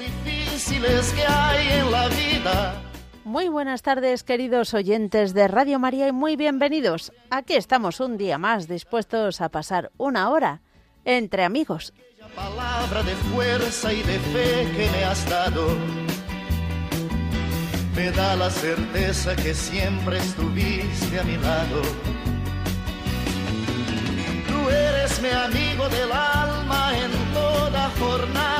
difíciles que hay en la vida. Muy buenas tardes, queridos oyentes de Radio María, y muy bienvenidos. Aquí estamos un día más dispuestos a pasar una hora entre amigos. Palabra de fuerza y de fe que me has dado me da la certeza que siempre estuviste a mi lado. Tú eres mi amigo del alma en toda jornada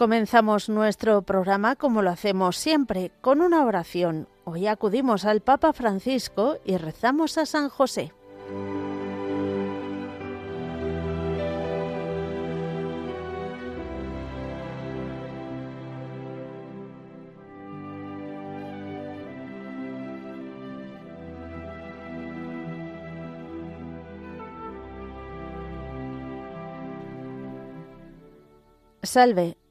Comenzamos nuestro programa como lo hacemos siempre, con una oración. Hoy acudimos al Papa Francisco y rezamos a San José. Salve,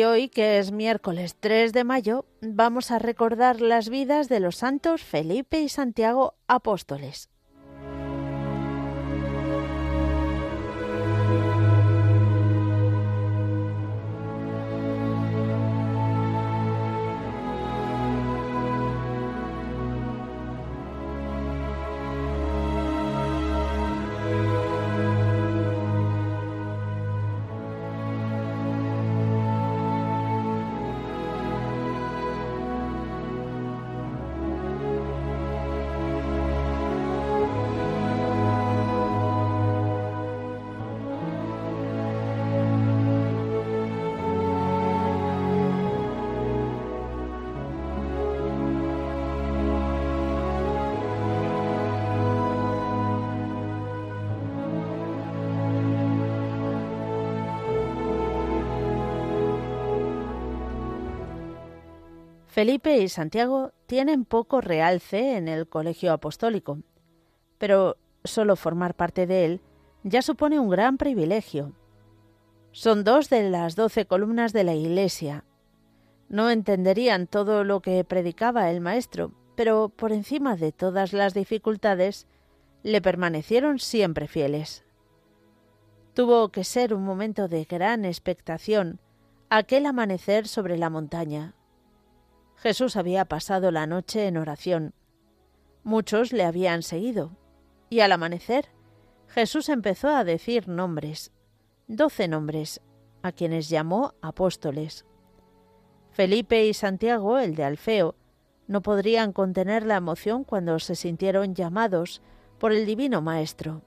Y hoy, que es miércoles 3 de mayo, vamos a recordar las vidas de los santos Felipe y Santiago apóstoles. Felipe y Santiago tienen poco realce en el colegio apostólico, pero solo formar parte de él ya supone un gran privilegio. Son dos de las doce columnas de la Iglesia. No entenderían todo lo que predicaba el Maestro, pero por encima de todas las dificultades, le permanecieron siempre fieles. Tuvo que ser un momento de gran expectación aquel amanecer sobre la montaña. Jesús había pasado la noche en oración. Muchos le habían seguido, y al amanecer Jesús empezó a decir nombres, doce nombres, a quienes llamó apóstoles. Felipe y Santiago, el de Alfeo, no podrían contener la emoción cuando se sintieron llamados por el Divino Maestro.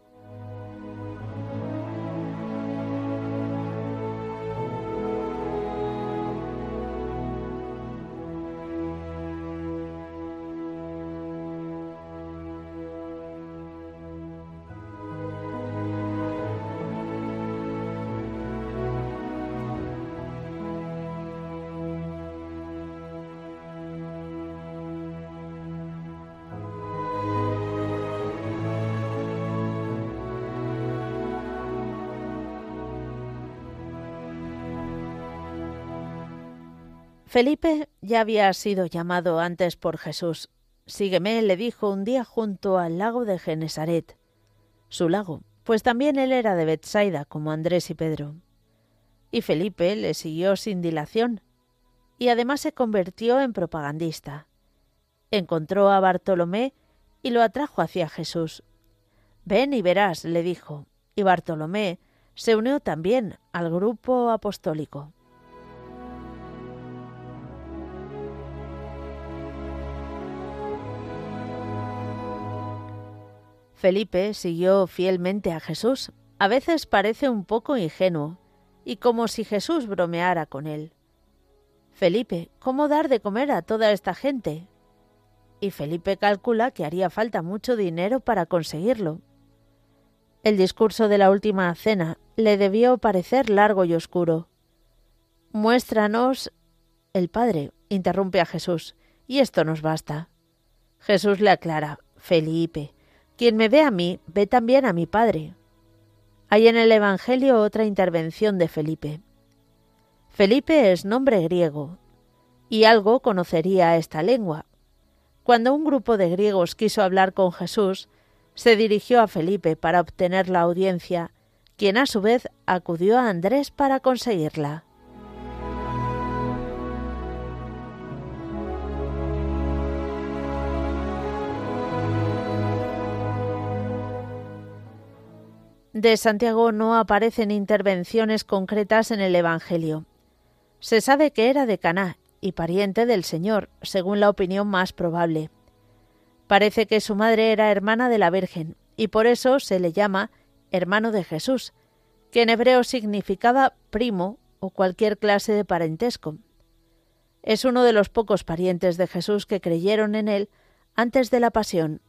Felipe ya había sido llamado antes por Jesús. Sígueme, le dijo un día junto al lago de Genesaret. Su lago, pues también él era de Bethsaida, como Andrés y Pedro. Y Felipe le siguió sin dilación, y además se convirtió en propagandista. Encontró a Bartolomé y lo atrajo hacia Jesús. Ven y verás, le dijo, y Bartolomé se unió también al grupo apostólico. Felipe siguió fielmente a Jesús. A veces parece un poco ingenuo, y como si Jesús bromeara con él. Felipe, ¿cómo dar de comer a toda esta gente? Y Felipe calcula que haría falta mucho dinero para conseguirlo. El discurso de la última cena le debió parecer largo y oscuro. Muéstranos. El Padre interrumpe a Jesús, y esto nos basta. Jesús le aclara, Felipe, quien me ve a mí, ve también a mi Padre. Hay en el Evangelio otra intervención de Felipe. Felipe es nombre griego, y algo conocería esta lengua. Cuando un grupo de griegos quiso hablar con Jesús, se dirigió a Felipe para obtener la audiencia, quien a su vez acudió a Andrés para conseguirla. De Santiago no aparecen intervenciones concretas en el Evangelio. Se sabe que era de Caná y pariente del Señor, según la opinión más probable. Parece que su madre era hermana de la Virgen, y por eso se le llama hermano de Jesús, que en hebreo significaba primo o cualquier clase de parentesco. Es uno de los pocos parientes de Jesús que creyeron en él antes de la pasión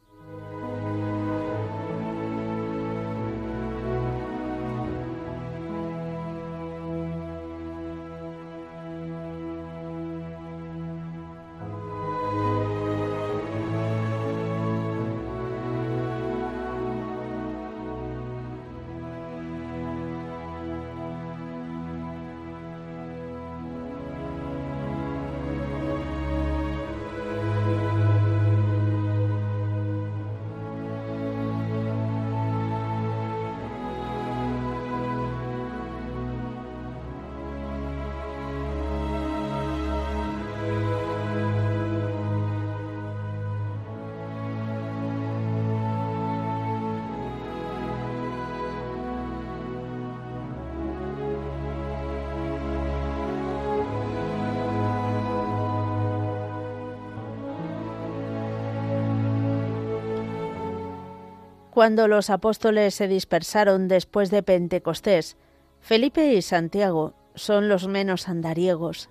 Cuando los apóstoles se dispersaron después de Pentecostés, Felipe y Santiago son los menos andariegos.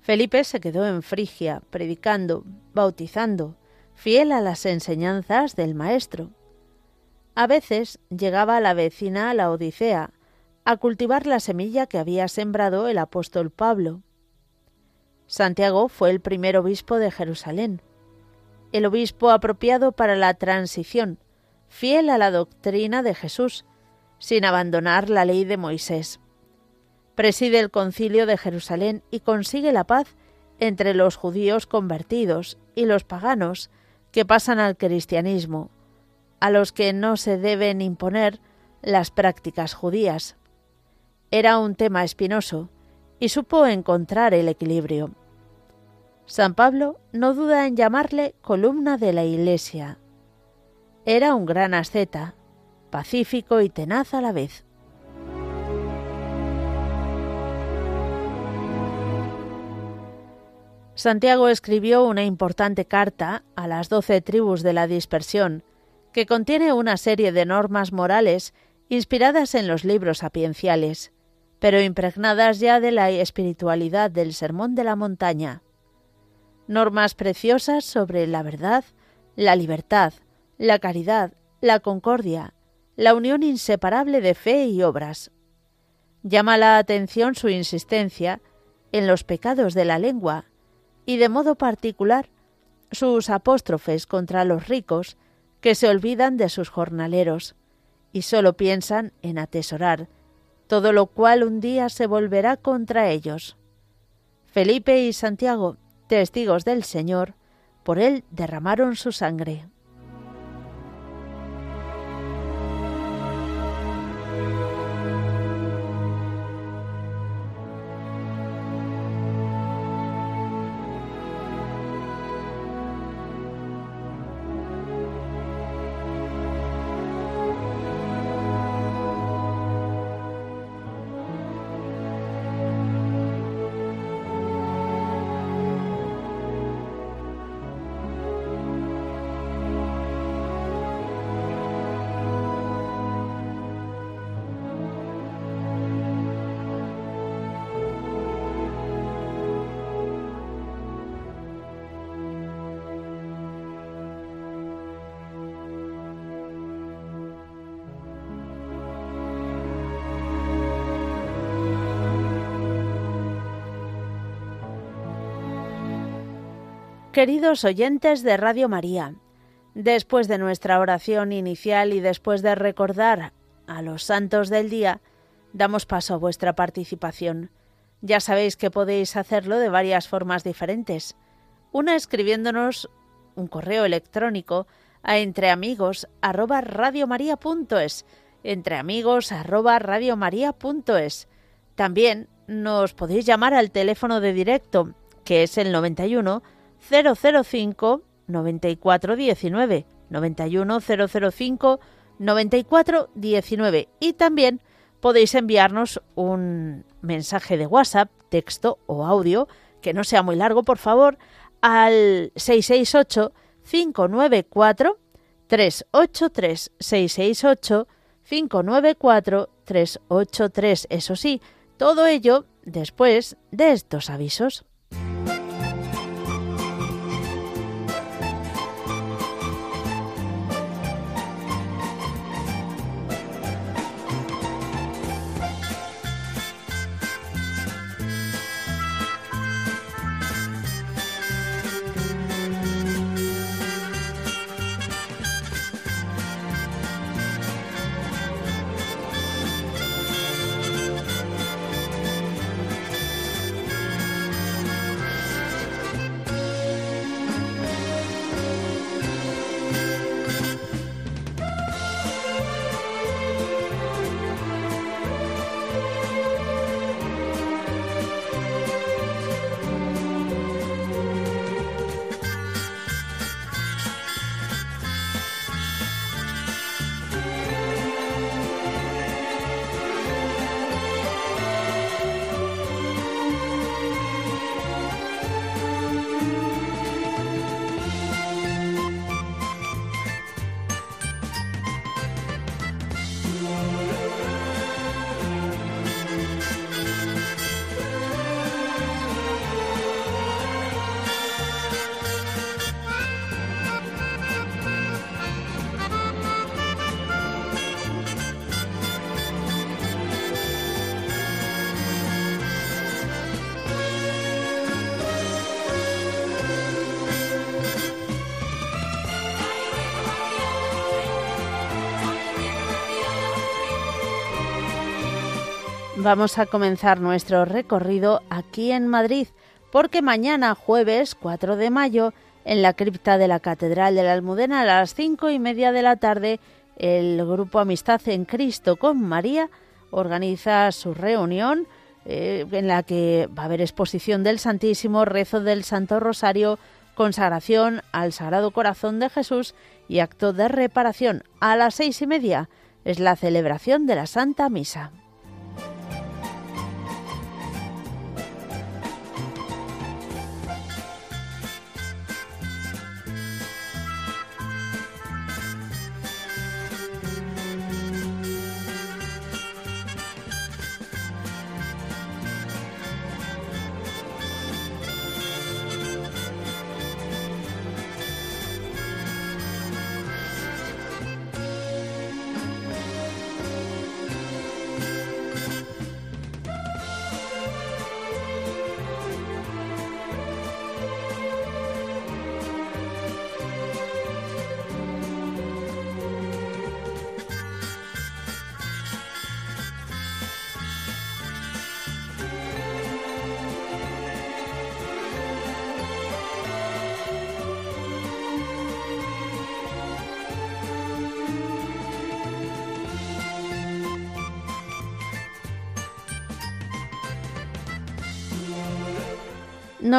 Felipe se quedó en Frigia, predicando, bautizando, fiel a las enseñanzas del Maestro. A veces llegaba a la vecina la Odisea, a cultivar la semilla que había sembrado el apóstol Pablo. Santiago fue el primer obispo de Jerusalén, el obispo apropiado para la transición, fiel a la doctrina de Jesús, sin abandonar la ley de Moisés. Preside el concilio de Jerusalén y consigue la paz entre los judíos convertidos y los paganos que pasan al cristianismo, a los que no se deben imponer las prácticas judías. Era un tema espinoso y supo encontrar el equilibrio. San Pablo no duda en llamarle columna de la Iglesia. Era un gran asceta, pacífico y tenaz a la vez. Santiago escribió una importante carta a las doce tribus de la dispersión, que contiene una serie de normas morales inspiradas en los libros sapienciales, pero impregnadas ya de la espiritualidad del Sermón de la Montaña. Normas preciosas sobre la verdad, la libertad, la caridad, la concordia, la unión inseparable de fe y obras. Llama la atención su insistencia en los pecados de la lengua y de modo particular sus apóstrofes contra los ricos que se olvidan de sus jornaleros y sólo piensan en atesorar, todo lo cual un día se volverá contra ellos. Felipe y Santiago, testigos del Señor, por él derramaron su sangre. Queridos oyentes de Radio María, después de nuestra oración inicial y después de recordar a los santos del día, damos paso a vuestra participación. Ya sabéis que podéis hacerlo de varias formas diferentes. Una escribiéndonos un correo electrónico a entreamigos@radiomaria.es, entreamigos@radiomaria.es. También nos podéis llamar al teléfono de directo, que es el 91 005 9419 91 005 9419 y también podéis enviarnos un mensaje de WhatsApp, texto o audio, que no sea muy largo, por favor, al 668 594 383 668 594 383. Eso sí, todo ello después de estos avisos. Vamos a comenzar nuestro recorrido aquí en Madrid, porque mañana jueves 4 de mayo, en la cripta de la Catedral de la Almudena a las cinco y media de la tarde, el grupo Amistad en Cristo con María organiza su reunión eh, en la que va a haber exposición del Santísimo, rezo del Santo Rosario, consagración al Sagrado Corazón de Jesús y acto de reparación. A las seis y media es la celebración de la Santa Misa.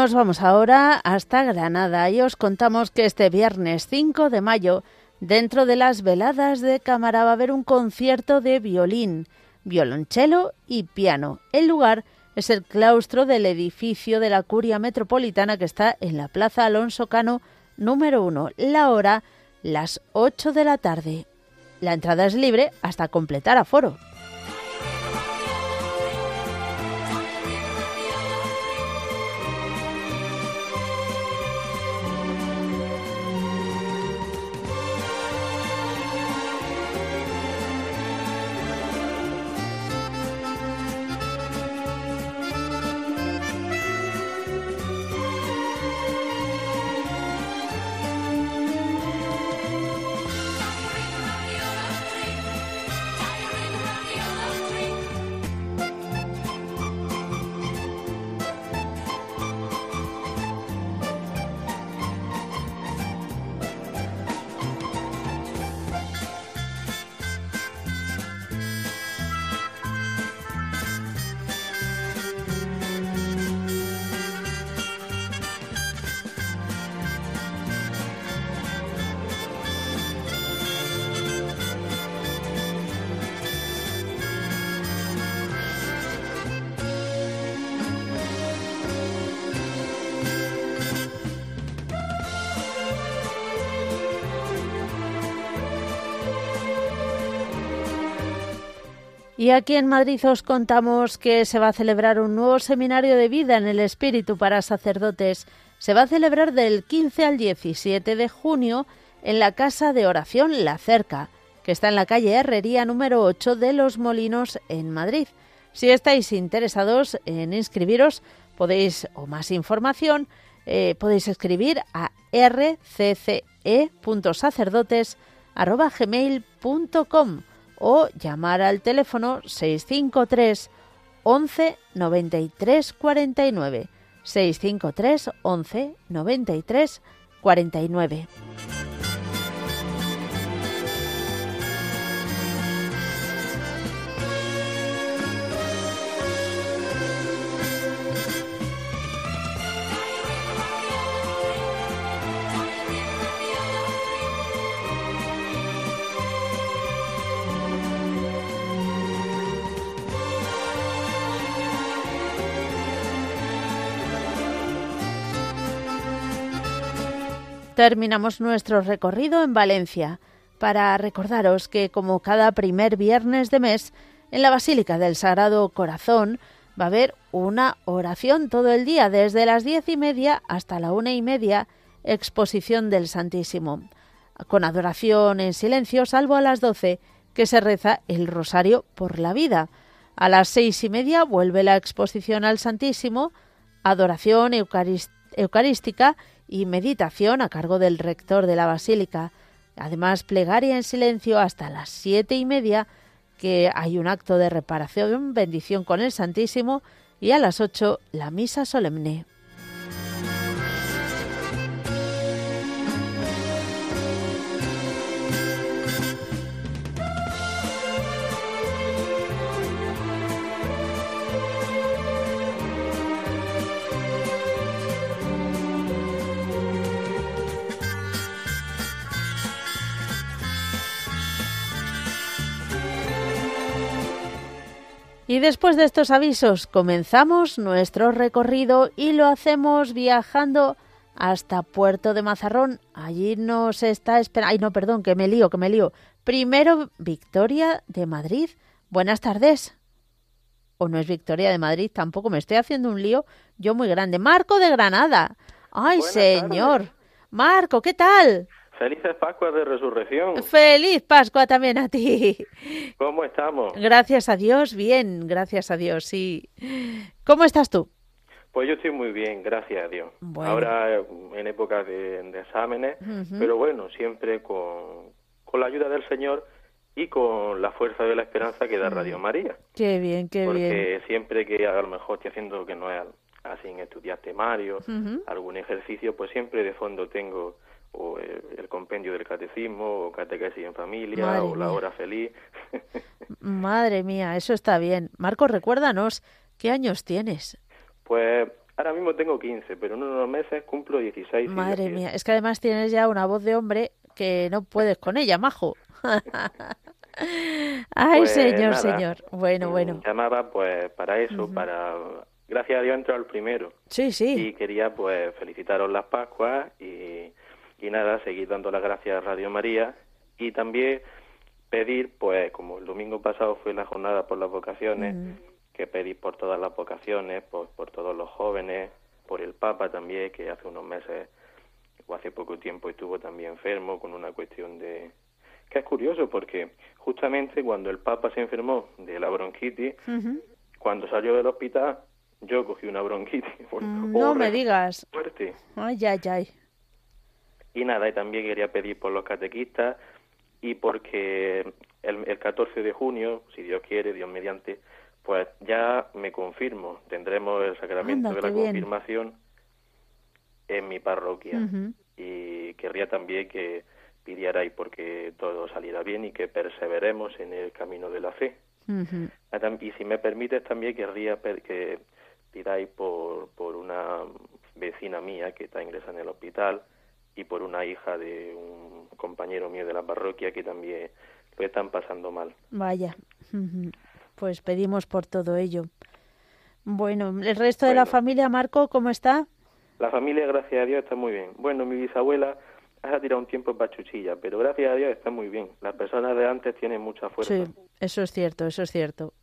Nos vamos ahora hasta Granada y os contamos que este viernes 5 de mayo, dentro de las veladas de cámara, va a haber un concierto de violín, violonchelo y piano. El lugar es el claustro del edificio de la Curia Metropolitana que está en la Plaza Alonso Cano número 1. La hora, las 8 de la tarde. La entrada es libre hasta completar aforo. Y aquí en Madrid os contamos que se va a celebrar un nuevo seminario de vida en el Espíritu para sacerdotes. Se va a celebrar del 15 al 17 de junio en la Casa de Oración La Cerca, que está en la calle Herrería número 8 de Los Molinos en Madrid. Si estáis interesados en inscribiros, podéis, o más información, eh, podéis escribir a rcce.sacerdotes.gmail.com o llamar al teléfono 653 11 93 49 653 11 93 49. Terminamos nuestro recorrido en Valencia para recordaros que como cada primer viernes de mes, en la Basílica del Sagrado Corazón va a haber una oración todo el día, desde las diez y media hasta la una y media, exposición del Santísimo, con adoración en silencio, salvo a las doce, que se reza el Rosario por la vida. A las seis y media vuelve la exposición al Santísimo, adoración eucarística y meditación a cargo del rector de la Basílica. Además, plegaria en silencio hasta las siete y media, que hay un acto de reparación, bendición con el Santísimo y a las 8 la misa solemne. Y después de estos avisos comenzamos nuestro recorrido y lo hacemos viajando hasta Puerto de Mazarrón. Allí nos está esperando... Ay, no, perdón, que me lío, que me lío. Primero, Victoria de Madrid. Buenas tardes. O no es Victoria de Madrid, tampoco me estoy haciendo un lío yo muy grande. Marco de Granada. Ay, señor. Marco, ¿qué tal? Felices Pascuas de Resurrección. Feliz Pascua también a ti. ¿Cómo estamos? Gracias a Dios, bien, gracias a Dios, sí. ¿Cómo estás tú? Pues yo estoy muy bien, gracias a Dios. Ahora en época de, exámenes, pero bueno, siempre con, con, la ayuda del Señor y con la fuerza de la esperanza que da Radio María. Qué bien, qué bien. Porque siempre que a lo mejor estoy haciendo que no es así en estudiar temario, algún ejercicio, pues siempre de fondo tengo o el, compendio del catecismo, o catequesis en familia, o la hora feliz. Madre mía, eso está bien. Marco, recuérdanos, ¿qué años tienes? Pues ahora mismo tengo 15, pero en unos meses cumplo 16. Madre mía, es que además tienes ya una voz de hombre que no puedes con ella, majo. Ay, pues señor, señor. Bueno, bueno. Llamaba pues para eso, para gracias a Dios entró el primero. Sí, sí. Y quería pues felicitaros las Pascuas y y nada, seguir dando las gracias a Radio María y también pedir, pues como el domingo pasado fue la jornada por las vocaciones, que pedir por todas las vocaciones, por, por todos los jóvenes, por el Papa también, que hace unos meses o hace poco tiempo estuvo también enfermo con una cuestión de... que es curioso porque justamente cuando el Papa se enfermó de la bronquitis, cuando salió del hospital, yo cogí una bronquitis. Mm, no me digas. Fuerte. Ay, ay, ay. Y nada, y también quería pedir por los catequistas y porque el, el 14 de junio, si Dios quiere, Dios mediante, pues ya me confirmo, tendremos el sacramento de la confirmación en mi parroquia. Y querría también que pidierais porque todo saliera bien y que perseveremos en el camino de la fe. Y si me permites también querría que pidáis por, por una vecina mía que está ingresada en el hospital, y por una hija de un compañero mío de la parroquia que también lo están pasando mal. Vaya, pues pedimos por todo ello. Bueno, ¿el resto de la familia, Marco, cómo está? La familia, gracias a Dios, está muy bien. Bueno, mi bisabuela ha tirado un tiempo para chuchilla, pero gracias a Dios está muy bien. Las personas de antes tienen mucha fuerza. Sí, eso es cierto, eso es cierto.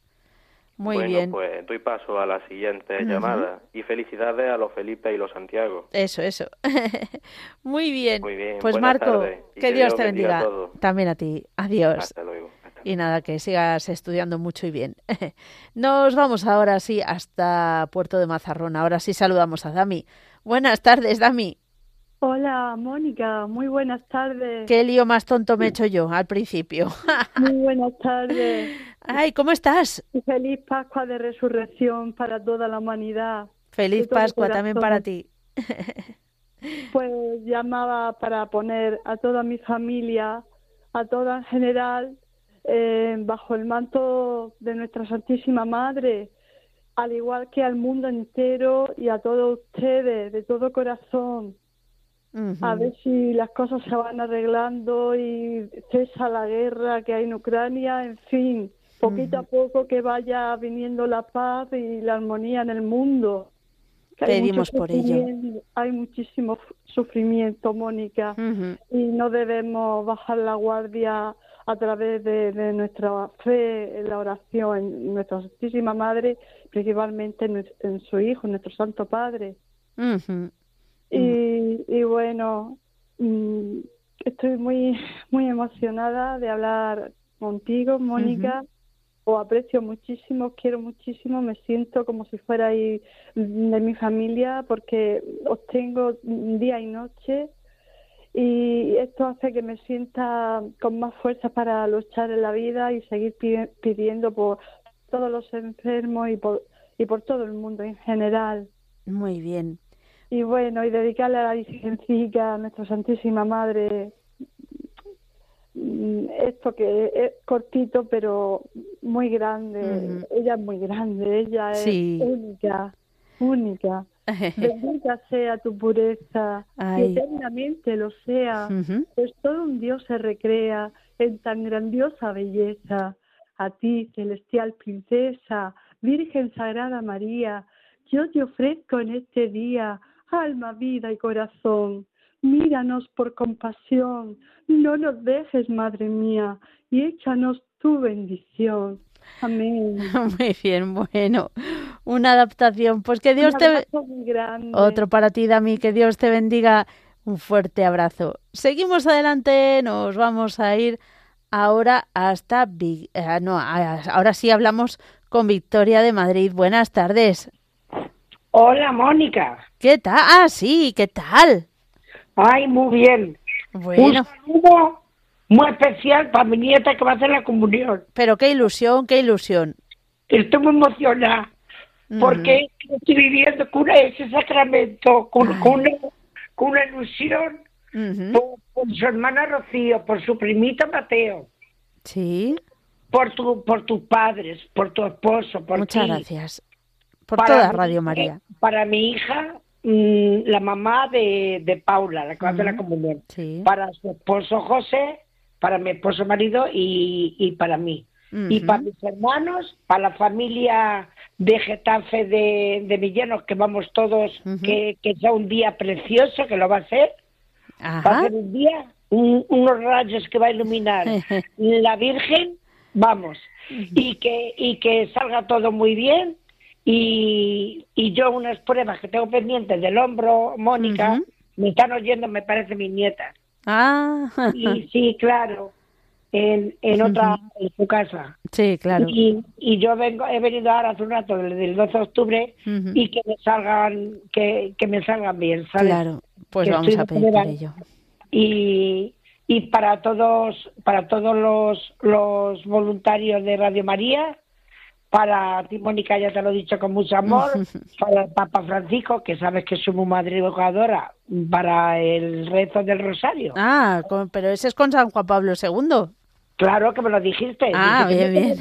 Muy bueno, bien. pues doy paso a la siguiente llamada. Y felicidades a los Felipe y los Santiago. Eso, eso. Muy bien. Muy bien. Pues Marco, que, Dios, te bendiga. También a ti. Adiós. Hasta luego. y nada, que sigas estudiando mucho y bien. Nos vamos ahora sí hasta Puerto de Mazarrón. Ahora sí saludamos a Dami. Buenas tardes, Dami. Hola, Mónica, muy buenas tardes. Qué lío más tonto me he hecho yo al principio. muy buenas tardes. Ay, ¿cómo estás? Feliz Pascua de Resurrección para toda la humanidad. Feliz Pascua también para ti. pues llamaba para poner a toda mi familia, a toda en general, eh, bajo el manto de nuestra Santísima Madre, al igual que al mundo entero y a todos ustedes, de todo corazón a ver si las cosas se van arreglando y cesa la guerra que hay en Ucrania, en fin, poquito a poco que vaya viniendo la paz y la armonía en el mundo. Pedimos por ello. Hay muchísimo sufrimiento, Mónica, y no debemos bajar la guardia a través de, nuestra fe en la oración, en nuestra Santísima Madre, principalmente en, su Hijo, nuestro Santo Padre. Y, y bueno, mm, estoy muy, muy emocionada de hablar contigo, Mónica. Os aprecio muchísimo, quiero muchísimo, me siento como si fuerais de mi familia porque os tengo día y noche y esto hace que me sienta con más fuerza para luchar en la vida y seguir pidiendo por todos los enfermos y por, y por todo el mundo en general. Muy bien. Y bueno, y dedicarle a la Virgencita, a nuestra Santísima Madre, mm, esto que es cortito pero muy grande. Ella es muy grande, ella es única, única. Bendita sea tu pureza, que eternamente lo sea, pues todo un Dios se recrea en tan grandiosa belleza. A ti, celestial princesa, Virgen Sagrada María, yo te ofrezco en este día alma, vida y corazón. Míranos por compasión, no nos dejes, Madre mía, y échanos tu bendición. Amén. Muy bien, bueno, una adaptación. Pues que Dios te... Otro para ti, Dami, que Dios te bendiga. Un fuerte abrazo. Seguimos adelante, nos vamos a ir ahora hasta... Eh, no, ahora sí hablamos con Victoria de Madrid. Buenas tardes. Hola, Mónica. ¿Qué tal? Ah, sí, ¿qué tal? Ay, muy bien. Bueno. Un saludo muy especial para mi nieta que va a hacer la comunión. Pero qué ilusión, qué ilusión. Estoy muy emocionada porque estoy viviendo con ese sacramento, con, una, con una, ilusión por, su hermana Rocío, por su primito Mateo. Sí. Por, tu, por tus padres, por tu esposo, por Muchas gracias. Por toda Radio María. Para mi hija, mm, la mamá de, de, Paula, la que va a hacer la comunión. Para su esposo José, para mi esposo marido y, y para mí. Y para mis hermanos, para la familia de Getafe de, de Villanos, que vamos todos, que, que sea un día precioso, que lo va a ser. Va a ser un día, unos rayos que va a iluminar la Virgen, vamos, y que, y que salga todo muy bien. Y, y yo unas pruebas que tengo pendientes del hombro, Mónica, me están oyendo, me parece, mis nietas. Ah. Y sí, claro, en, en otra, en su casa. Sí, claro. Y, y yo vengo, he venido ahora hace un rato, del 12 de octubre, y que me salgan, que, que me salgan bien, ¿sabes? Claro, pues vamos a pedir por ello. Y, y para todos, para todos los, los voluntarios de Radio María, para ti, Mónica, ya te lo he dicho con mucho amor, para el Papa Francisco, que sabes que soy muy madre educadora, para el rezo del Rosario. Ah, pero ese es con San Juan Pablo II. Claro que me lo dijiste. Ah, bien, bien.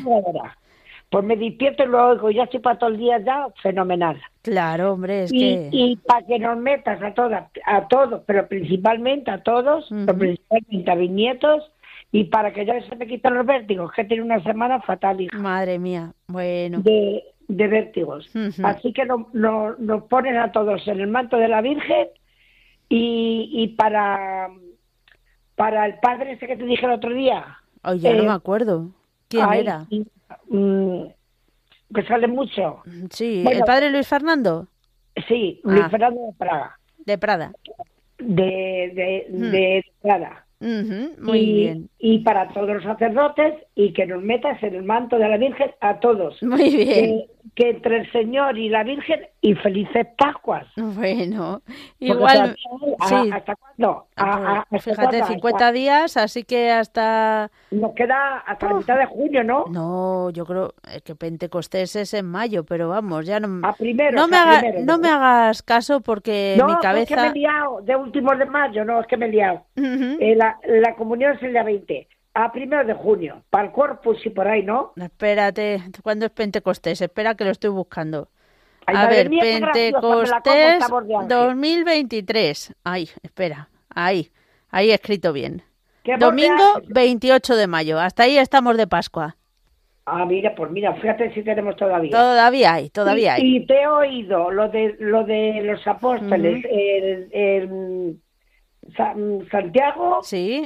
Pues me despierto y lo oigo, ya estoy para todo el día ya, fenomenal. Claro, hombre, es y, que... Y para que nos metas a todas, a todos, pero principalmente a todos, principalmente a mis nietos, y para que ya se me quiten los vértigos, que tiene una semana fatal, hija. Madre mía, bueno. De, de vértigos. Así que nos no, nos ponen a todos en el manto de la Virgen y, y para, para el padre ese que te dije el otro día. Oh, ya no eh, me acuerdo. ¿Quién era? Mm, que sale mucho. Sí, ¿el padre Luis Fernando? Sí, Luis ah. Fernando de Praga. De Prada. De, de, de Prada muy y, bien. Y para todos los sacerdotes y que nos metas en el manto de la Virgen a todos. Muy bien. Que, entre el Señor y la Virgen y felices Pascuas. Bueno, igual. sí. ¿Hasta cuándo? Ah, pues, fíjate, 50 días, así que hasta. Nos queda hasta la mitad de junio, ¿no? No, yo creo que Pentecostés es en mayo, pero vamos, ya no. A primero, no, me, no me hagas caso porque mi cabeza. es que me he liado, de últimos de mayo, no, es que me he liado. Eh, la, la comunión es el día 20 a primero de junio, para el Corpus y por ahí, ¿no? Espérate, ¿cuándo es Pentecostés? Espera que lo estoy buscando. a ver, Pentecostés 2023. Ay, espera, ahí, ahí he escrito bien. Domingo 28 de mayo, hasta ahí estamos de Pascua. Ah, mira, pues mira, fíjate si tenemos todavía. Todavía hay, todavía hay. Y te he oído lo de lo de los apóstoles, el, Santiago. Sí,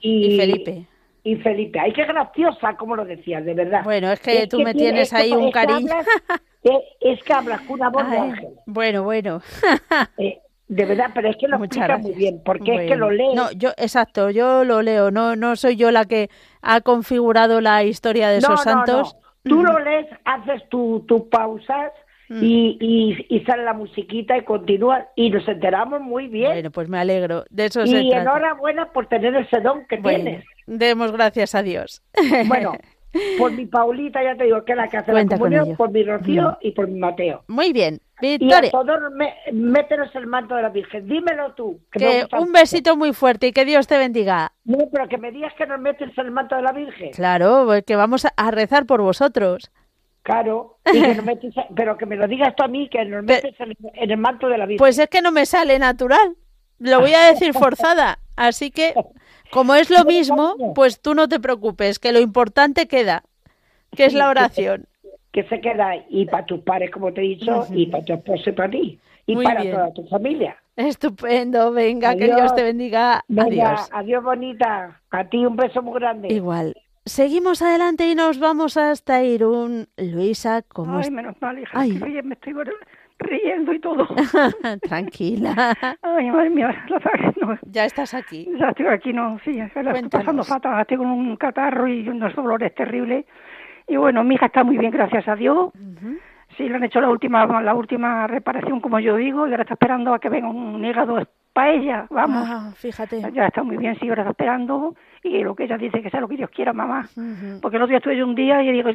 y Felipe y Felipe. Ay, qué graciosa, como lo decías, de verdad. Bueno, es que tú me tienes ahí un cariño. es que hablas con una voz de ángel. Bueno, bueno. Eh, de verdad, pero es que lo explica muy bien, porque es que lo lees. No, yo, exacto, yo lo leo, no, no soy yo la que ha configurado la historia de esos santos. No. Tú lo lees, haces tus pausas Mm. Y, y, sale la musiquita y continúa y nos enteramos muy bien. Bueno, pues me alegro. De eso y enhorabuena por tener ese don que tienes. Demos gracias a Dios. Bueno, por mi Paulita, ya te digo que es la que hace la comunión, por mi Rocío mm. y por mi Mateo. Muy bien. Victoria. Y a todos métenos el manto de la Virgen. Dímelo tú. Que, un besito muy fuerte y que Dios te bendiga. No, pero que me digas que nos metes el manto de la Virgen. Claro, pues que vamos a rezar por vosotros. Claro, y que pero que me lo digas tú a mí, que nos metes en, el manto de la Virgen. Pues es que no me sale natural. Lo voy a decir forzada. Así que, como es lo mismo, pues tú no te preocupes, que lo importante queda, que es la oración que se queda y para tus padres, como te he dicho, y para tu esposo y para ti, y para toda tu familia. Estupendo, venga, que Dios te bendiga. adiós. Adiós, bonita. A ti un beso muy grande. Igual. Seguimos adelante y nos vamos hasta Irún. Luisa, ¿cómo Ay, menos mal, hija. Ay. Oye, me estoy riendo y todo. Tranquila. Ay, madre mía, no. Ya estás aquí. Ya estoy aquí, no, sí, estoy pasando fatal. Estoy con un catarro y unos dolores terribles. Y bueno, mi hija está muy bien, gracias a Dios. Sí, le han hecho la última, la última reparación, como yo digo, y ahora está esperando a que venga un hígado para ella, vamos. Ah, fíjate. Ya está muy bien, sí, ahora está esperando y lo que ella dice que sea lo que Dios quiera, mamá. Porque el otro día estuve yo un día y digo,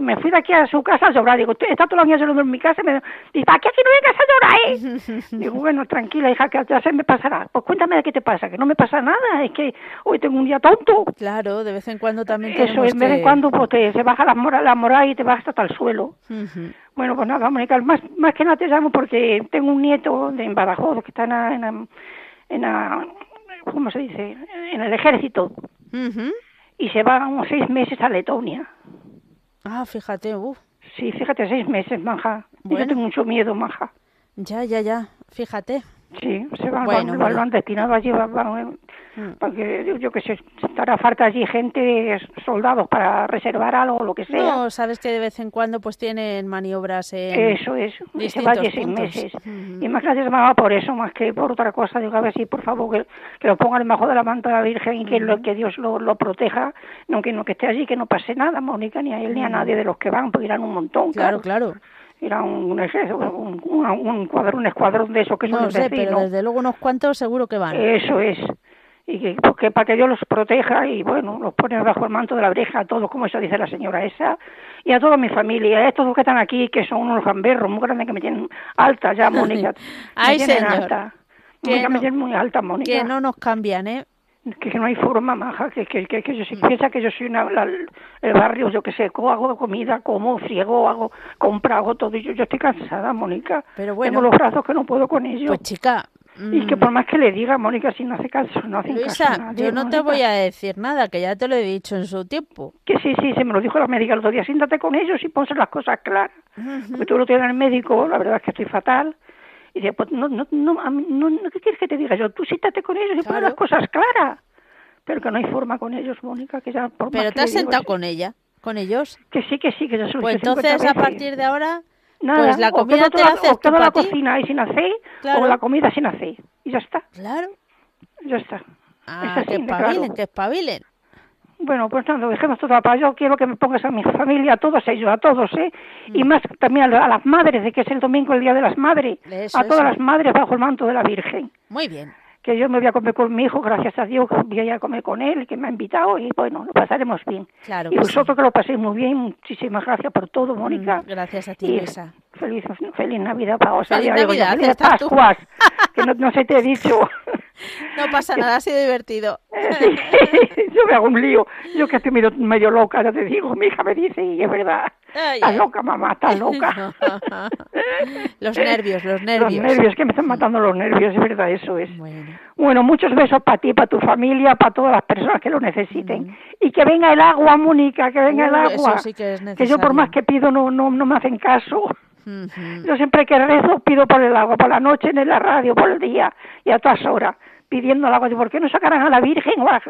me fui de aquí a su casa a llorar. Digo, está todos los días llorando en mi casa. Y me dice, ¿para qué aquí no vengas a llorar, eh? digo, bueno, tranquila, hija, que ya se me pasará. Pues cuéntame de qué te pasa, que no me pasa nada. Es que hoy tengo un día tonto. Claro, de vez en cuando también Eso, en vez en cuando pues, te, se baja la moral, la moral y te vas hasta el suelo. Bueno, pues nada, Mónica, más, más que nada te llamo porque tengo un nieto de Badajoz que está en, en, en, ¿cómo se dice? En el ejército y se va unos seis meses a Letonia. Ah, fíjate, uff. Sí, fíjate, seis meses, manja. Yo tengo mucho miedo, manja. Ya, ya, ya, fíjate. Sí, se van, bueno, lo han destinado allí, van, Mm. porque yo que sé, estará falta allí gente, soldados para reservar algo, lo que sea. No, sabes que de vez en cuando pues tienen maniobras en Eso, eso, se va allí seis meses. Y más gracias mamá por eso, más que por otra cosa, digo, a ver si por favor que, que lo pongan debajo de la manta de la Virgen y que, lo, que Dios lo, lo proteja, no que, no que esté allí, que no pase nada, Mónica, ni a él ni a nadie de los que van, porque irán un montón. Claro, claro. Un, un, un, un, cuadro, un escuadrón de eso que no sé, pero desde luego unos cuantos seguro que van. Eso es y que, porque para que Dios los proteja y bueno, los pone bajo el manto de la breja a todos, como eso dice la señora esa, y a toda mi familia, a estos que están aquí, que son unos gamberros muy grandes que me tienen alta ya, Mónica. Ay, señor. Alta. Mónica me tiene muy alta, Mónica. Que no nos cambian, ¿eh? Que, no hay forma, maja, que, que, que, que yo si piensa que yo soy una, el barrio, yo que sé, hago comida, como, friego, hago, compro, hago todo, y yo, yo estoy cansada, Mónica. Pero bueno. Tengo los brazos que no puedo con ellos. Pues chica, y que por más que le diga, Mónica, si no hace caso, no hace Luisa, yo no te voy a decir nada, que ya te lo he dicho en su tiempo. Que sí, sí, se me lo dijo la médica el otro día, siéntate con ellos y ponse las cosas claras. Porque tú lo tienes el médico, la verdad es que estoy fatal. Y dice, pues no, no, no, no, ¿qué quieres que te diga yo? Tú siéntate con ellos y pon las cosas claras. Pero que no hay forma con ellos, Mónica, que ya por Pero te has sentado con ella, con ellos. Que sí, que sí, que ya se Pues entonces, a partir de ahora Nada, pues la comida te la haces o toda la cocina y sin hacer, o la comida sin hacer. Y ya está. Claro. Ya está. Ah, que espabilen, que espabilen. Bueno, pues nada, dejemos todo para Yo quiero que me pongas a mi familia, a todos ellos, a todos, ¿eh? Y mm. más también a, las madres, de que es el domingo el Día de las Madres. a todas las madres bajo el manto de la Virgen. Muy bien que yo me voy a comer con mi hijo, gracias a Dios, voy a ir a comer con él, que me ha invitado y bueno, lo pasaremos bien. Claro y vosotros que lo paséis muy bien, muchísimas gracias por todo, Mónica. Mm, gracias a ti, Luisa. Feliz, feliz Navidad para vos. Feliz Navidad, feliz Pascuas, que no, no se te he dicho. No pasa nada, ha sido divertido. Yo me hago un lío. Yo que estoy medio, medio loca, ya te digo, mi hija me dice, y es verdad. estás loca, mamá, estás loca. los nervios, los nervios. Los nervios, que me están matando los nervios, es verdad, eso es. Bueno, muchos besos para ti, para tu familia, para todas las personas que lo necesiten. Mm. Y que venga el agua, Mónica, que venga el agua. que, yo por más que pido no, no, no me hacen caso. Yo siempre que rezo pido por el agua, por la noche en la radio, por el día y a todas horas pidiendo agua. ¿Por qué no sacarán a la Virgen o a,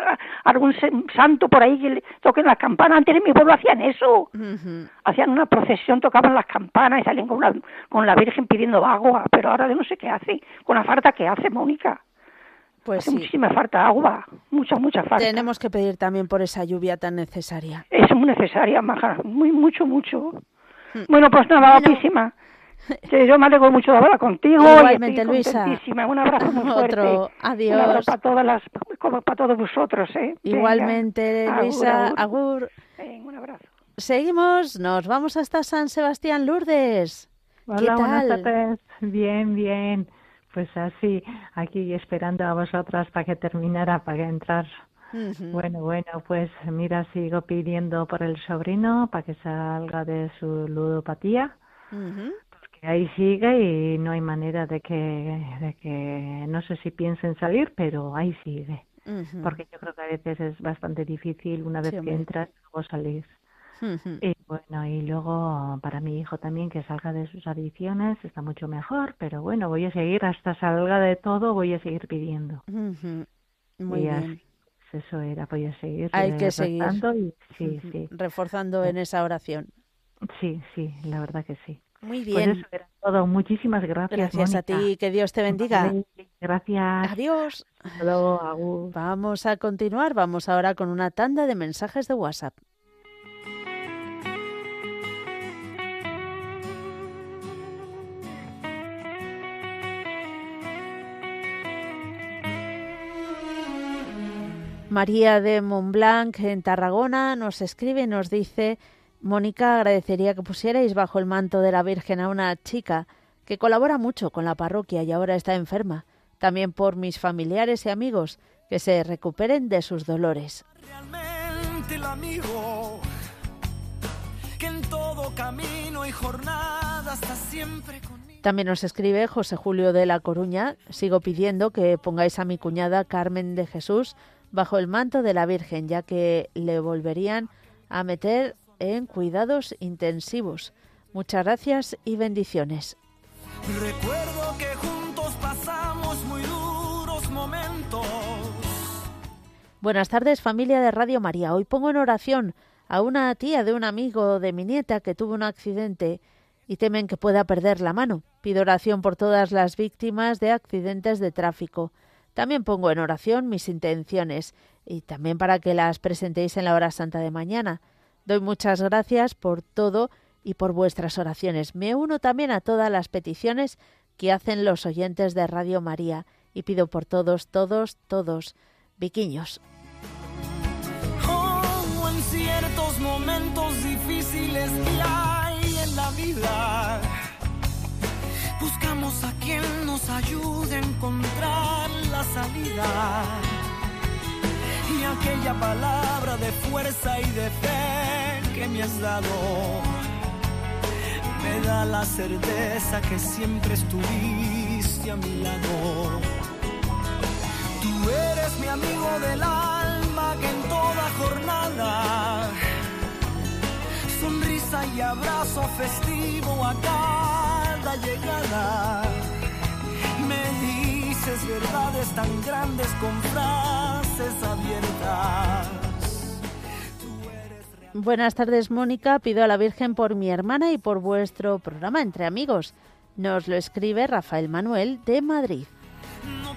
algún santo por ahí que le toquen las campanas? Antes en mi pueblo hacían eso. Hacían una procesión, tocaban las campanas y salían con la, con la Virgen pidiendo agua. Pero ahora no sé qué hace. Con la falta que hace, Mónica. Pues hace muchísima falta agua. Mucha, mucha falta. Tenemos que pedir también por esa lluvia tan necesaria. Es muy necesaria, Maja. Muy, mucho, mucho. Mm. Bueno, pues nada, guapísima. Que yo me alegro mucho de hablar contigo. Igualmente, Luisa. Un abrazo muy fuerte. Otro, adiós. Un abrazo para, todas las, para todos vosotros, ¿eh? Igualmente, Luisa. Agur. un abrazo. Seguimos, nos vamos hasta San Sebastián Lourdes. Hola, buenas tardes. Bien, bien. Pues así, aquí esperando a vosotras para que terminara, para que entrar. Bueno, bueno, pues mira, sigo pidiendo por el sobrino para que salga de su ludopatía. Porque ahí sigue y no hay manera de que, de que, no sé si piensen salir, pero ahí sigue. Porque yo creo que a veces es bastante difícil una vez que entras luego salir. Y bueno, y luego para mi hijo también que salga de sus adicciones está mucho mejor, pero bueno, voy a seguir hasta salga de todo, voy a seguir pidiendo. Muy bien. Pues eso era, voy a seguir. Hay que seguir. Y, sí, sí. Reforzando en esa oración. Sí, sí, la verdad que sí. Muy pues bien. Pues eso era todo. Muchísimas gracias. Gracias a ti, que Dios te bendiga. Gracias. Adiós. Hasta luego, Vamos a continuar. Vamos ahora con una tanda de mensajes de WhatsApp. María de Montblanc en Tarragona nos escribe y nos dice Mónica agradecería que pusierais bajo el manto de la Virgen a una chica que colabora mucho con la parroquia y ahora está enferma. También por mis familiares y amigos que se recuperen de sus dolores. También nos escribe José Julio de La Coruña. Sigo pidiendo que pongáis a mi cuñada Carmen de Jesús bajo el manto de la Virgen, ya que le volverían a meter en cuidados intensivos. Muchas gracias y bendiciones. Recuerdo que juntos pasamos muy duros momentos. Buenas tardes familia de Radio María. Hoy pongo en oración a una tía de un amigo de mi nieta que tuvo un accidente y temen que pueda perder la mano. Pido oración por todas las víctimas de accidentes de tráfico. También pongo en oración mis intenciones y también para que las presentéis en la hora santa de mañana. Doy muchas gracias por todo y por vuestras oraciones. Me uno también a todas las peticiones que hacen los oyentes de Radio María y pido por todos, todos, todos, viquiños. Oh, en ciertos momentos difíciles que hay en la vida Buscamos a quien nos ayude a encontrar la salida. Aquella palabra de fuerza y de fe que me has dado me da la certeza que siempre estuviste a mi lado. Tú eres mi amigo del alma que en toda jornada sonrisa y abrazo festivo acá llegada. Me dices verdades tan grandes con frases abiertas. Buenas tardes, Mónica. Pido a la Virgen por mi hermana y por vuestro programa Entre Amigos. Nos lo escribe Rafael Manuel de Madrid. No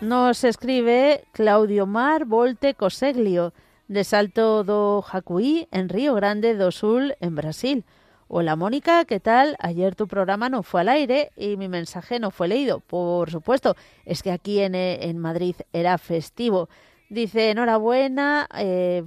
Nos escribe Claudio Mar Volte Coseglio, de Salto do Jacuí, en Río Grande do Sul, en Brasil. Hola Mónica, ¿qué tal? Ayer tu programa no fue al aire y mi mensaje no fue leído. Por supuesto, es que aquí en, en Madrid era festivo. Dice, enhorabuena, eh,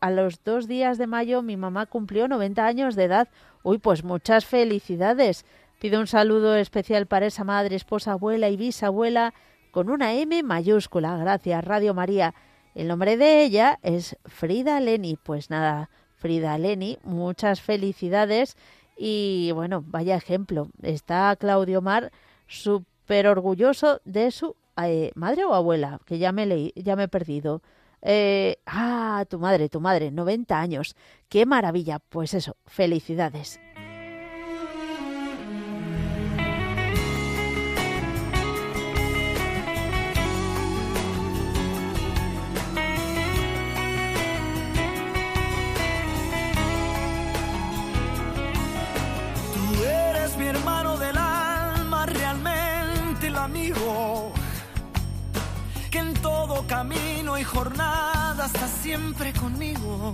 a los dos días de mayo mi mamá cumplió 90 años de edad. Uy, pues muchas felicidades. Pido un saludo especial para esa madre, esposa, abuela y bisabuela con una M mayúscula. Gracias, Radio María. El nombre de ella es Frida Leni. Pues nada, Frida Leni, muchas felicidades y bueno, vaya ejemplo. Está Claudio Mar súper orgulloso de su eh, madre o abuela, que ya me, leí, ya me he perdido. Eh, ah, tu madre, tu madre, 90 años. Qué maravilla. Pues eso, felicidades. Camino y jornada está siempre conmigo.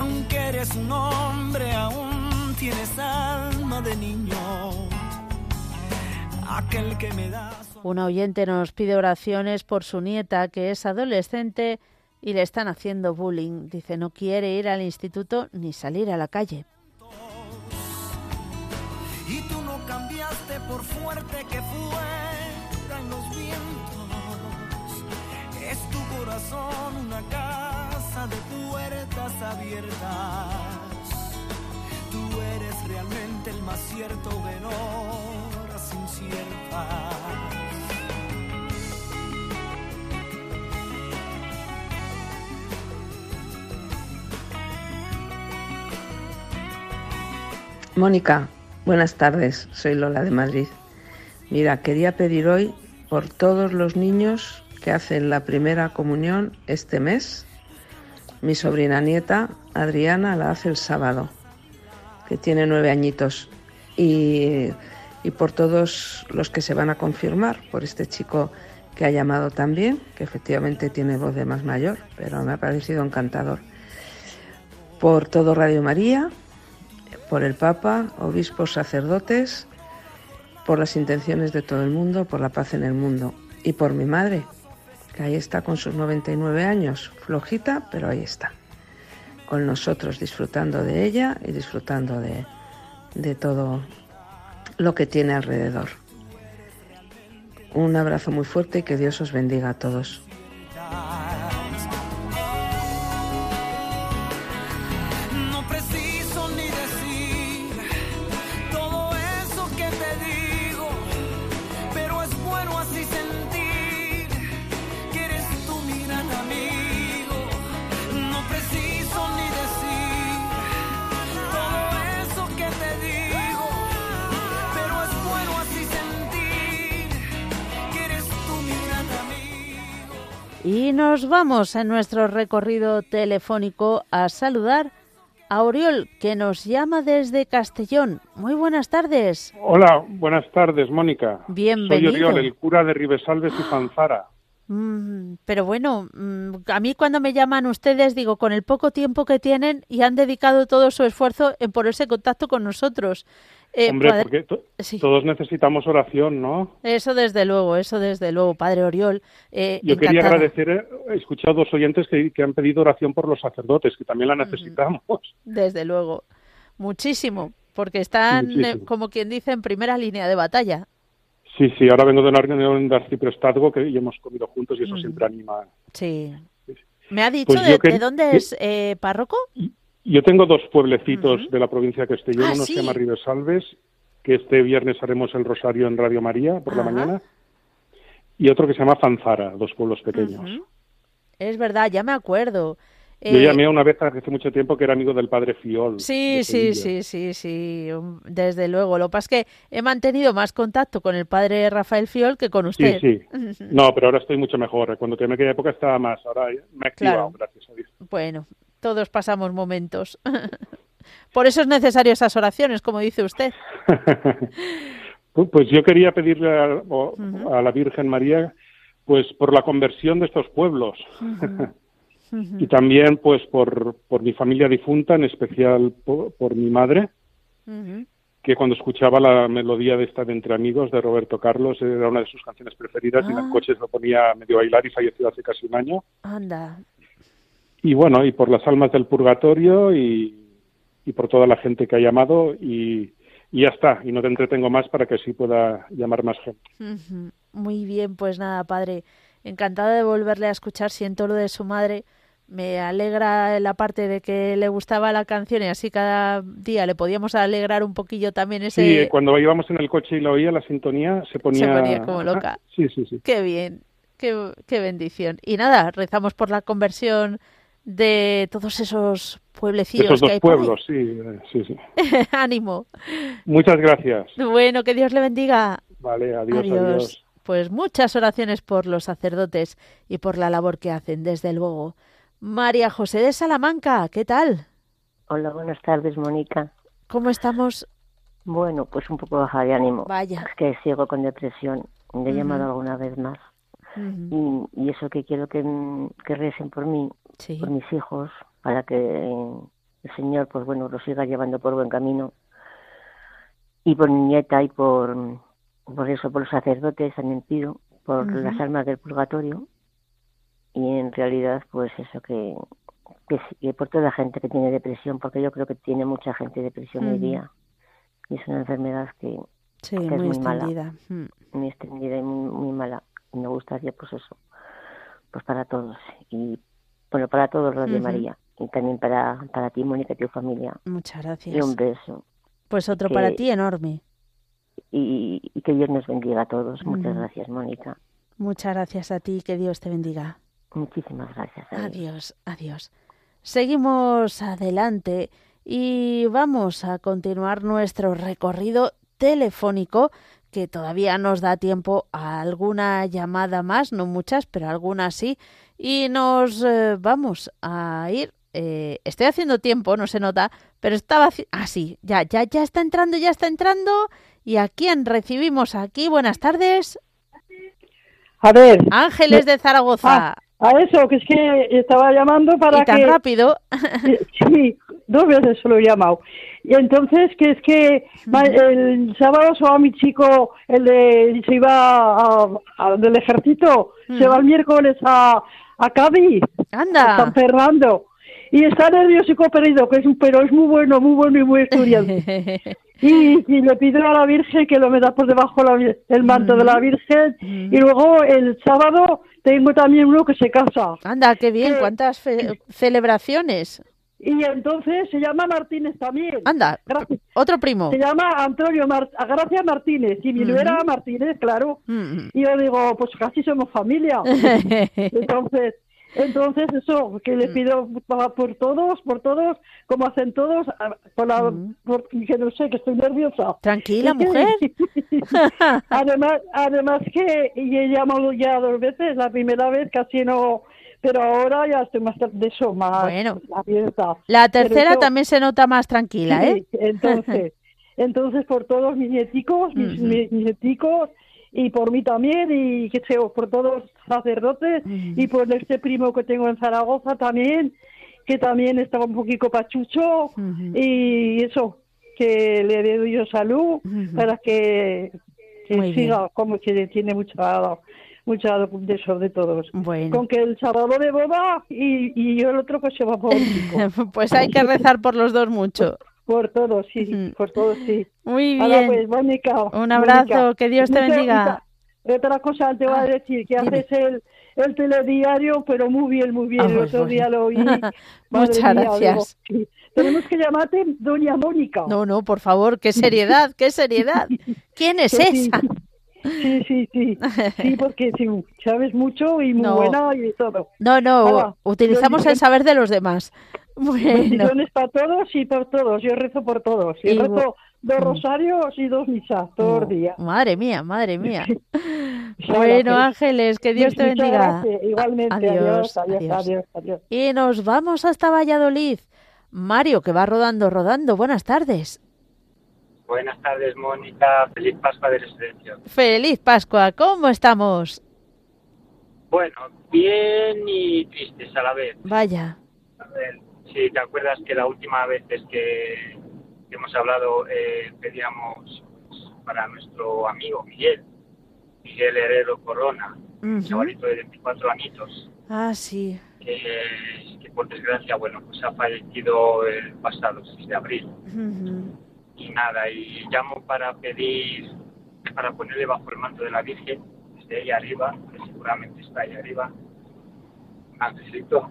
Aunque eres un hombre, aún tienes alma de niño. Aquel que me da. Un oyente nos pide oraciones por su nieta, que es adolescente y le están haciendo bullying. Dice, no quiere ir al instituto ni salir a la calle. Y tú no cambiaste por fuerte que fueran una casa de puertas abiertas. Tú eres realmente el más cierto de horas inciertas. Mónica, buenas tardes, soy Lola de Madrid. Mira, quería pedir hoy por todos los niños hacen la primera comunión este mes. Mi sobrina nieta, Adriana, la hace el sábado, que tiene nueve añitos. Y por todos los que se van a confirmar, por este chico que ha llamado también, que efectivamente tiene voz de más mayor, pero me ha parecido encantador. Por todo Radio María, por el Papa, obispos, sacerdotes, por las intenciones de todo el mundo, por la paz en el mundo y por mi madre, ahí está con sus 99 años, flojita, pero ahí está, con nosotros disfrutando de ella y disfrutando de, de todo lo que tiene alrededor. Un abrazo muy fuerte y que Dios os bendiga a todos. Y nos vamos en nuestro recorrido telefónico a saludar a Oriol, que nos llama desde Castellón. Muy buenas tardes. Hola, buenas tardes, Mónica. Bienvenido. Soy Oriol, el cura de Ribesalves y Fanzara. Mm, pero bueno, mm, a mí cuando me llaman ustedes, digo, con el poco tiempo que tienen y han dedicado todo su esfuerzo en ponerse en contacto con nosotros. Eh, Hombre, porque todos necesitamos oración, ¿no? Eso desde luego, eso desde luego, Padre Oriol. Eh, Yo quería agradecer, eh, he escuchado dos oyentes que, han pedido oración por los sacerdotes, que también la necesitamos. Desde luego, muchísimo, porque están, como quien dice, en primera línea de batalla. Sí, sí, ahora vengo de una reunión de arciprestazgo que hemos comido juntos y eso siempre anima. Sí. ¿Me ha dicho pues de, dónde es eh, párroco? Yo tengo dos pueblecitos de la provincia de Castellón, ah, uno se llama Salves, que este viernes haremos el rosario en Radio María por la mañana, y otro que se llama Fanzara, dos pueblos pequeños. Es verdad, ya me acuerdo. Yo eh, llamé una vez hace mucho tiempo que era amigo del padre Fiol. Sí, sí, sí, sí, sí, um, desde luego. Lo que pasa es que he mantenido más contacto con el padre Rafael Fiol que con usted. Sí, sí. No, pero ahora estoy mucho mejor. Cuando tenía aquella época estaba más. Ahora me he activado, gracias a Dios. Bueno, todos pasamos momentos. Por eso es necesario esas oraciones, como dice usted. pues yo quería pedirle a, la Virgen María, pues por la conversión de estos pueblos. y también pues por, por mi familia difunta, en especial por, mi madre, que cuando escuchaba la melodía de esta de Entre Amigos de Roberto Carlos era una de sus canciones preferidas y en el ah. coche se lo ponía medio a bailar y falleció hace casi un año. Anda, y bueno, y por las almas del purgatorio y, por toda la gente que ha llamado y, ya está, y no te entretengo más para que así pueda llamar más gente. Muy bien, pues nada, padre, encantada de volverle a escuchar, siento lo de su madre, me alegra la parte de que le gustaba la canción y así cada día le podíamos alegrar un poquillo también ese... Sí, cuando íbamos en el coche y la oía, la sintonía se ponía... Se ponía como loca. Sí, sí, sí. Qué bien, qué, qué bendición. Y nada, rezamos por la conversión de todos esos pueblecillos esos dos que hay pueblos, sí, sí, sí. Ánimo. Muchas gracias. Bueno, que Dios le bendiga. Vale, adiós, adiós. Pues muchas oraciones por los sacerdotes y por la labor que hacen, desde luego. María José de Salamanca, ¿qué tal? Hola, buenas tardes, Mónica. ¿Cómo estamos? Bueno, pues un poco baja de ánimo. Vaya. Es que sigo con depresión. Le he llamado alguna vez más. Y, eso que quiero que, que recen por mí, por mis hijos, para que el Señor, pues bueno, los siga llevando por buen camino. Y por mi nieta y por, por eso, por los sacerdotes también pido, por las almas del purgatorio. Y en realidad, pues eso que, que, por toda la gente que tiene depresión, porque yo creo que tiene mucha gente depresión hoy día. Y es una enfermedad que, es muy, mala. Muy extendida y muy, muy mala. Y me gustaría, pues eso, pues para todos. Y bueno, para todos los de María. Y también para, para ti, Mónica, y tu familia. Muchas gracias. Y un beso. Pues otro para ti enorme. Y, que Dios nos bendiga a todos. Muchas gracias, Mónica. Muchas gracias a ti, que Dios te bendiga. Muchísimas gracias. Adiós, adiós. Seguimos adelante y vamos a continuar nuestro recorrido telefónico que todavía nos da tiempo a alguna llamada más, no muchas, pero algunas sí, y nos eh, vamos a ir. Eh, estoy haciendo tiempo, no se nota, pero estaba ah sí, ya, ya, ya está entrando, ya está entrando. ¿Y a quién recibimos aquí? Buenas tardes. A ver. Ángeles de Zaragoza. Ah, a eso, que es que estaba llamando para ¿Y tan rápido? sí, dos veces se lo he llamado. Y entonces, que es que el sábado se va mi chico, el de, se iba a, del ejército, se va el miércoles a, a Cádiz, Anda. a San Fernando. Y está nervioso y perdido, que es un, pero es muy bueno, muy bueno y muy estudiante. y, le pido a la Virgen que lo meta por debajo del manto de la Virgen. Y luego el sábado tengo también uno que se casa. Anda, qué bien, ¿cuántas celebraciones? Y entonces se llama Martínez también. Anda, otro primo. Se llama Antonio Mar Gracia Martínez. Y mi uh Martínez, claro. Y yo digo, pues casi somos familia. entonces, entonces, eso, que le mm. pido por todos, por todos, como hacen todos, por la, mm. que no sé, que estoy nerviosa. Tranquila, mujer. además, además que y he llamado ya dos veces, la primera vez casi no, pero ahora ya estoy más de eso, más bueno, abierta. La tercera también se nota más tranquila, ¿eh? entonces, entonces por todos mis nieticos, mis, mis nieticos, y por mí también y que sé, por todos los sacerdotes y por este primo que tengo en Zaragoza también que también estaba un poquito pachucho y eso que le doy yo salud para que, siga como que tiene mucha mucha de eso de todos. Con que el sábado de boda y, y yo el otro que se va por Pues hay que rezar por los dos mucho. Por todos, sí, por todos, sí. Muy bien. pues, Mónica. Un abrazo, que Dios te bendiga. Otra cosa te voy a ah, decir, que haces el, el telediario, pero muy bien, muy bien. el otro día lo oí. Muchas gracias. Tenemos que llamarte Doña Mónica. No, no, por favor, qué seriedad, qué seriedad. ¿Quién es esa? Sí, sí, sí. Sí, porque sabes mucho y muy buena y todo. No, no, utilizamos el saber de los demás. Bueno. para todos y por todos. Yo rezo por todos. Y, rezo dos mm. rosarios y dos misas todos los días. Madre mía, madre mía. bueno, Ángeles, que Dios te bendiga. Igualmente, adiós adiós, adiós, Y nos vamos hasta Valladolid. Mario, que va rodando, rodando. Buenas tardes. Buenas tardes, Mónica. Feliz Pascua de Residencia. Feliz Pascua. ¿Cómo estamos? Bueno, bien y tristes a la vez. Vaya. A ver, si te acuerdas que la última vez es que hemos hablado eh, pedíamos para nuestro amigo Miguel, Miguel Herrero Corona, chavalito de 24 añitos. Ah, sí. Que, por desgracia, bueno, pues ha fallecido el pasado 6 de abril. Y nada, y llamo para pedir, para ponerle bajo el manto de la Virgen, desde ahí arriba, que seguramente está ahí arriba, un angelito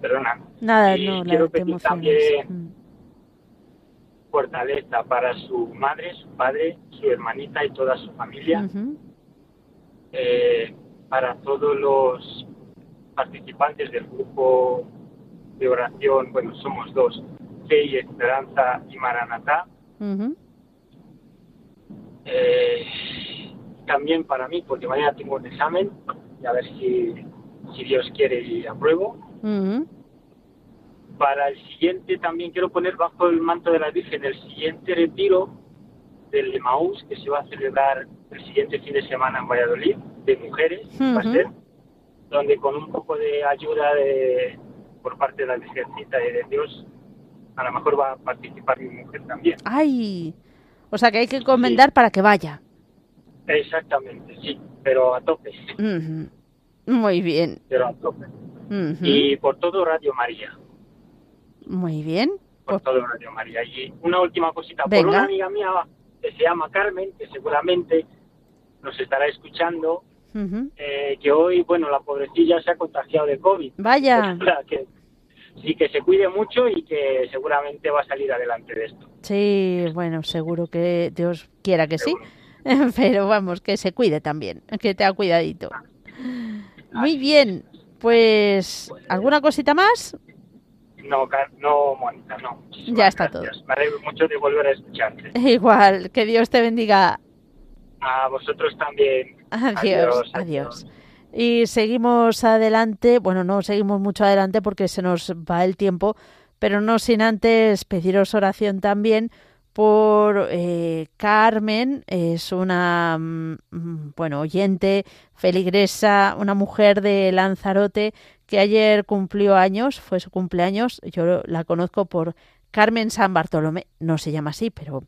perdona. Nada, no, quiero pedir también mm. fortaleza para su madre, su padre, su hermanita y toda su familia. Eh, para todos los participantes del grupo de oración, bueno, somos dos, Fe Esperanza y Maranatá. Eh, también para mí, porque mañana tengo un examen y a ver si, si Dios quiere y apruebo. para el siguiente también quiero poner bajo el manto de la Virgen el siguiente retiro del Emaús que se va a celebrar el siguiente fin de semana en Valladolid de mujeres, va a ser, donde con un poco de ayuda de, por parte de la Virgencita y de Dios, a lo mejor va a participar mi mujer también. ¡Ay! O sea que hay que encomendar para que vaya. Exactamente, sí, pero a tope. Muy bien. Pero a tope. Y por todo Radio María. Muy bien. Por todo Radio María. Y una última cosita, por una amiga mía que se llama Carmen, que seguramente nos estará escuchando, eh, que hoy, bueno, la pobrecilla se ha contagiado de COVID. Vaya. que, sí, que se cuide mucho y que seguramente va a salir adelante de esto. Sí, bueno, seguro que Dios quiera que sí, pero vamos, que se cuide también, que te ha cuidadito. Muy bien, pues, ¿alguna cosita más? No, no, Mónica, no. Ya está todo. Me alegro mucho de volver a escucharte. Igual, que Dios te bendiga. A vosotros también. Adiós, adiós. Y seguimos adelante, bueno, no seguimos mucho adelante porque se nos va el tiempo, pero no sin antes pediros oración también por eh, Carmen, es una, mm, bueno, oyente, feligresa, una mujer de Lanzarote que ayer cumplió años, fue su cumpleaños, yo la conozco por Carmen San Bartolomé, no se llama así, pero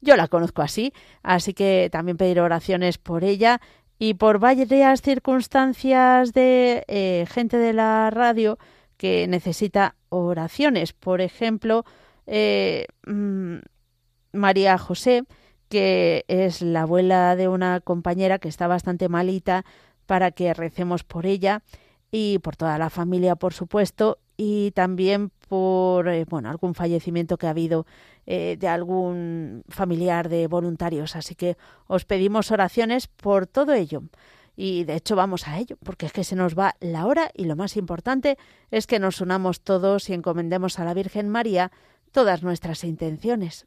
yo la conozco así, así que también pedir oraciones por ella y por varias circunstancias de eh, gente de la radio que necesita oraciones. Por ejemplo, eh, mm, María José, que es la abuela de una compañera que está bastante malita, para que recemos por ella y por toda la familia, por supuesto, y también por eh, bueno algún fallecimiento que ha habido eh, de algún familiar de voluntarios. Así que os pedimos oraciones por todo ello. Y de hecho vamos a ello, porque es que se nos va la hora y lo más importante es que nos unamos todos y encomendemos a la Virgen María todas nuestras intenciones.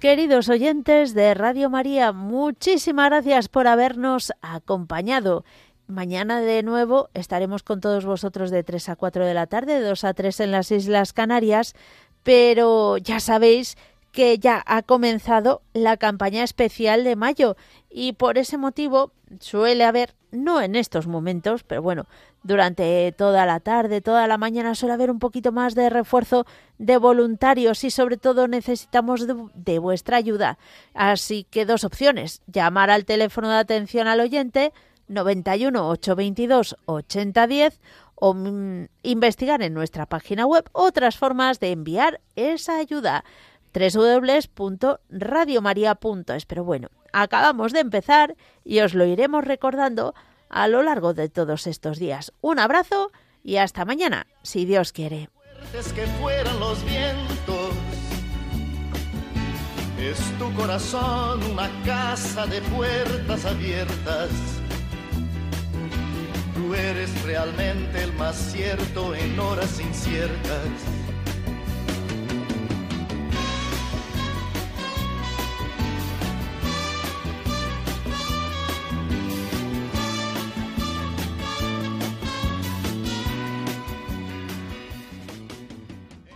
Queridos oyentes de Radio María, muchísimas gracias por habernos acompañado. Mañana de nuevo estaremos con todos vosotros de 3 a 4 de la tarde, de 2 a 3 en las Islas Canarias, pero ya sabéis que ya ha comenzado la campaña especial de mayo y por ese motivo suele haber, no en estos momentos, pero bueno, durante toda la tarde, toda la mañana suele haber un poquito más de refuerzo de voluntarios y sobre todo necesitamos de, vuestra ayuda. Así que dos opciones, llamar al teléfono de atención al oyente 91 822 8010 o mm, investigar en nuestra página web otras formas de enviar esa ayuda www.radiomaria.es. Pero bueno, acabamos de empezar y os lo iremos recordando a lo largo de todos estos días. Un abrazo y hasta mañana, si Dios quiere. que fueran los vientos. Es tu corazón una casa de puertas abiertas. Tú eres realmente el más cierto en horas inciertas